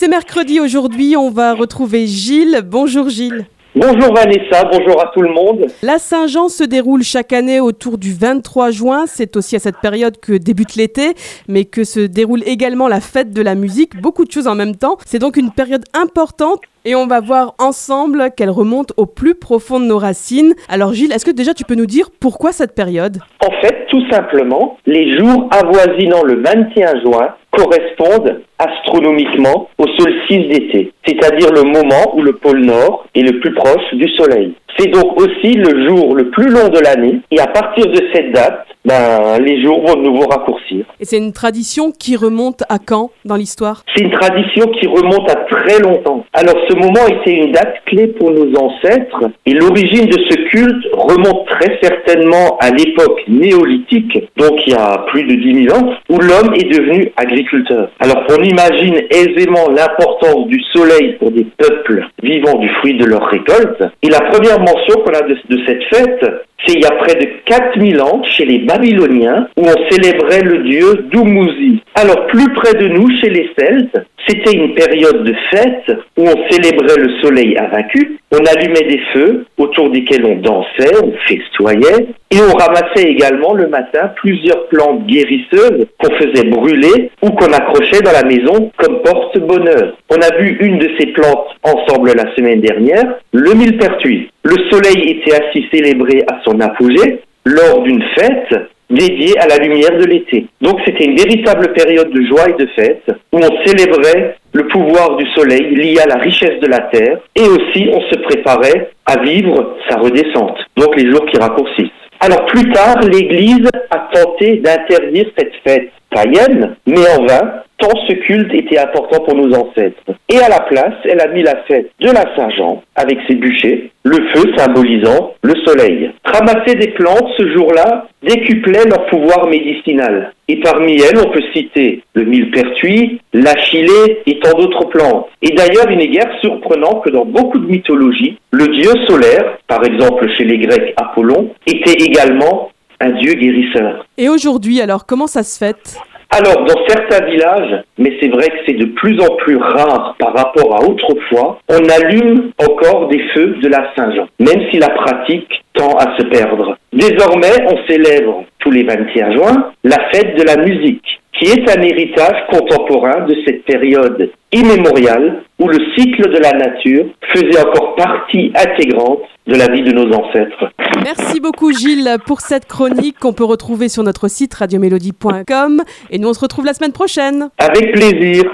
C'est mercredi aujourd'hui, on va retrouver Gilles. Bonjour Gilles. Bonjour Vanessa, bonjour à tout le monde. La Saint-Jean se déroule chaque année autour du 23 juin. C'est aussi à cette période que débute l'été, mais que se déroule également la fête de la musique. Beaucoup de choses en même temps. C'est donc une période importante et on va voir ensemble qu'elle remonte au plus profond de nos racines. Alors Gilles, est-ce que déjà tu peux nous dire pourquoi cette période? En fait, tout simplement, les jours avoisinant le 21 juin correspondent astronomiquement au solstice d'été, c'est-à-dire le moment où le pôle Nord est le plus proche du Soleil. C'est donc aussi le jour le plus long de l'année et à partir de cette date, ben, les jours vont de nouveau raccourcir. Et c'est une tradition qui remonte à quand dans l'histoire? C'est une tradition qui remonte à très longtemps. Alors ce moment était une date clé pour nos ancêtres et l'origine de ce culte remonte très certainement à l'époque néolithique, donc il y a plus de 10 000 ans, où l'homme est devenu agriculteur. Alors on imagine aisément l'importance du soleil pour des peuples vivant du fruit de leur récolte. Et la première mention qu'on a de, de cette fête, c'est il y a près de 4000 ans chez les Babyloniens où on célébrait le dieu Dumuzi. Alors plus près de nous, chez les Celtes, c'était une période de fête où on célébrait le soleil invaincu, on allumait des feux autour desquels on dansait, on festoyait, et on ramassait également le matin plusieurs plantes guérisseuses qu'on faisait brûler ou qu'on accrochait dans la maison comme porte-bonheur. On a vu une de ces plantes ensemble la semaine dernière, le millepertuis. Le soleil était ainsi célébré à son apogée lors d'une fête dédiée à la lumière de l'été. Donc c'était une véritable période de joie et de fête où on célébrait le pouvoir du soleil lié à la richesse de la terre et aussi on se préparait à vivre sa redescente, donc les jours qui raccourcissent. Alors plus tard, l'Église a tenté d'interdire cette fête païenne, mais en vain, tant ce culte était important pour nos ancêtres. Et à la place, elle a mis la fête de la Saint-Jean, avec ses bûchers, le feu symbolisant le soleil. Ramasser des plantes ce jour-là décuplait leur pouvoir médicinal. Et parmi elles, on peut citer le millepertuis, l'achillée et tant d'autres plantes. Et d'ailleurs, il n'est guère surprenant que dans beaucoup de mythologies, le dieu solaire, par exemple chez les Grecs Apollon, était également un dieu guérisseur. Et aujourd'hui, alors, comment ça se fait alors, dans certains villages, mais c'est vrai que c'est de plus en plus rare par rapport à autrefois, on allume encore des feux de la Saint-Jean, même si la pratique tend à se perdre. Désormais, on célèbre tous les 21 juin la fête de la musique, qui est un héritage contemporain de cette période immémoriale où le cycle de la nature faisait encore partie intégrante de la vie de nos ancêtres. Merci beaucoup Gilles pour cette chronique qu'on peut retrouver sur notre site radiomélodie.com et nous on se retrouve la semaine prochaine. Avec plaisir.